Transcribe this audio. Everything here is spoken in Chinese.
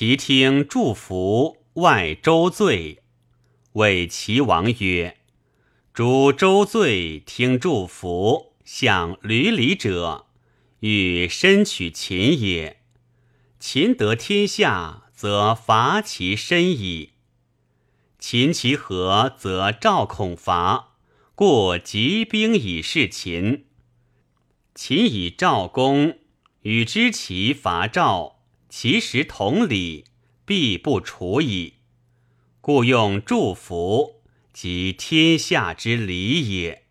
其听祝福，外周罪，谓齐王曰：“诸周罪听祝福，向闾里者，欲身取秦也。秦得天下，则伐其身矣。秦其和，则赵恐伐，故集兵以示秦。秦以赵攻，与之齐伐赵。”其实同理，必不处矣。故用祝福，即天下之理也。